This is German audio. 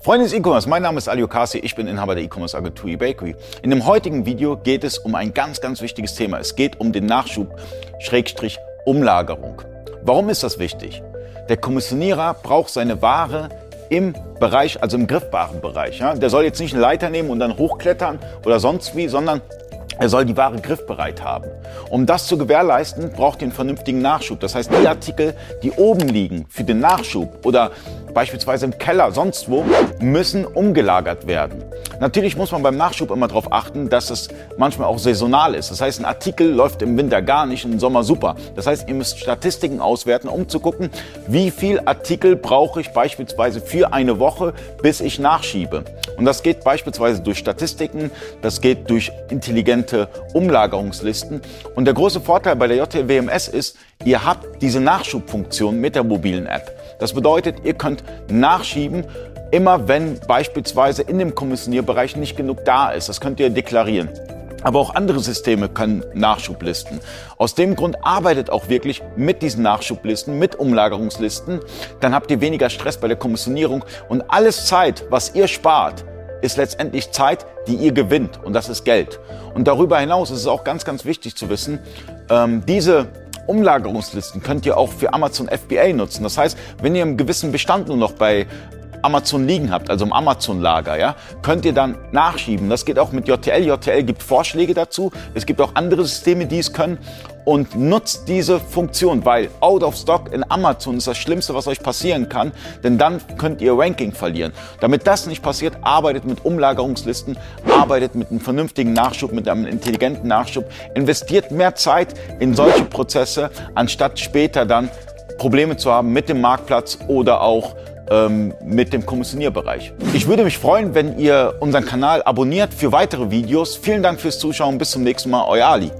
Freunde des E-Commerce, mein Name ist Ali Okasi, ich bin Inhaber der E-Commerce Agentur eBakery. In dem heutigen Video geht es um ein ganz, ganz wichtiges Thema. Es geht um den Nachschub, Schrägstrich, Umlagerung. Warum ist das wichtig? Der Kommissionierer braucht seine Ware im Bereich, also im griffbaren Bereich. Ja? Der soll jetzt nicht eine Leiter nehmen und dann hochklettern oder sonst wie, sondern er soll die Ware griffbereit haben. Um das zu gewährleisten, braucht ihr einen vernünftigen Nachschub. Das heißt, die Artikel, die oben liegen für den Nachschub oder beispielsweise im Keller, sonst wo, müssen umgelagert werden. Natürlich muss man beim Nachschub immer darauf achten, dass es manchmal auch saisonal ist. Das heißt, ein Artikel läuft im Winter gar nicht, im Sommer super. Das heißt, ihr müsst Statistiken auswerten, um zu gucken, wie viel Artikel brauche ich beispielsweise für eine Woche, bis ich nachschiebe. Und das geht beispielsweise durch Statistiken, das geht durch intelligente Umlagerungslisten. Und der große Vorteil bei der JTWMS ist, ihr habt diese Nachschubfunktion mit der mobilen App. Das bedeutet, ihr könnt nachschieben, immer wenn beispielsweise in dem Kommissionierbereich nicht genug da ist. Das könnt ihr deklarieren. Aber auch andere Systeme können Nachschublisten. Aus dem Grund arbeitet auch wirklich mit diesen Nachschublisten, mit Umlagerungslisten. Dann habt ihr weniger Stress bei der Kommissionierung und alles Zeit, was ihr spart, ist letztendlich Zeit, die ihr gewinnt und das ist Geld. Und darüber hinaus ist es auch ganz, ganz wichtig zu wissen, ähm, diese Umlagerungslisten könnt ihr auch für Amazon FBA nutzen. Das heißt, wenn ihr einen gewissen Bestand nur noch bei Amazon liegen habt, also im Amazon-Lager, ja, könnt ihr dann nachschieben. Das geht auch mit JTL. JTL gibt Vorschläge dazu. Es gibt auch andere Systeme, die es können. Und nutzt diese Funktion, weil out of stock in Amazon ist das Schlimmste, was euch passieren kann, denn dann könnt ihr Ranking verlieren. Damit das nicht passiert, arbeitet mit Umlagerungslisten, arbeitet mit einem vernünftigen Nachschub, mit einem intelligenten Nachschub, investiert mehr Zeit in solche Prozesse, anstatt später dann Probleme zu haben mit dem Marktplatz oder auch ähm, mit dem Kommissionierbereich. Ich würde mich freuen, wenn ihr unseren Kanal abonniert für weitere Videos. Vielen Dank fürs Zuschauen. Bis zum nächsten Mal. Euer Ali.